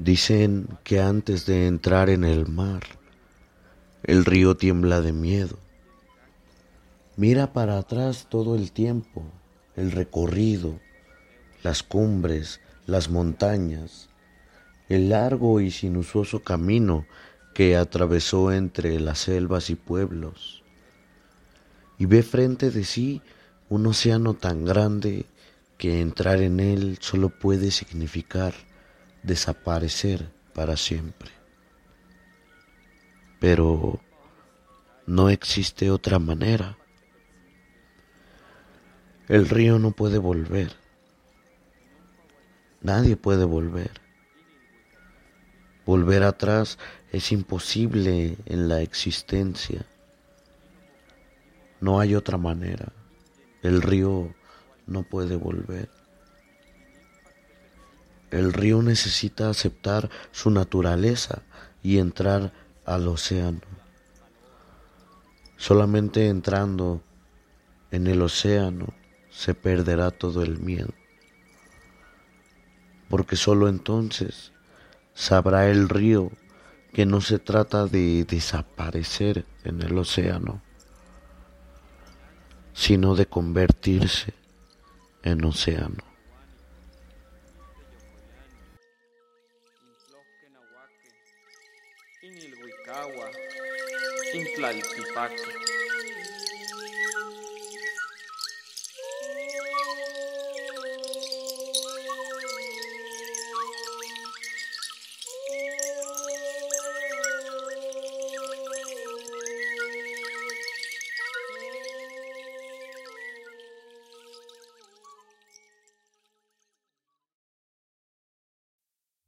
Dicen que antes de entrar en el mar, el río tiembla de miedo. Mira para atrás todo el tiempo, el recorrido, las cumbres, las montañas, el largo y sinuoso camino que atravesó entre las selvas y pueblos. Y ve frente de sí un océano tan grande que entrar en él solo puede significar desaparecer para siempre. Pero no existe otra manera. El río no puede volver. Nadie puede volver. Volver atrás es imposible en la existencia. No hay otra manera. El río no puede volver. El río necesita aceptar su naturaleza y entrar al océano. Solamente entrando en el océano se perderá todo el miedo. Porque solo entonces sabrá el río que no se trata de desaparecer en el océano, sino de convertirse en océano. Inilhuicagua, Intlaltipaque.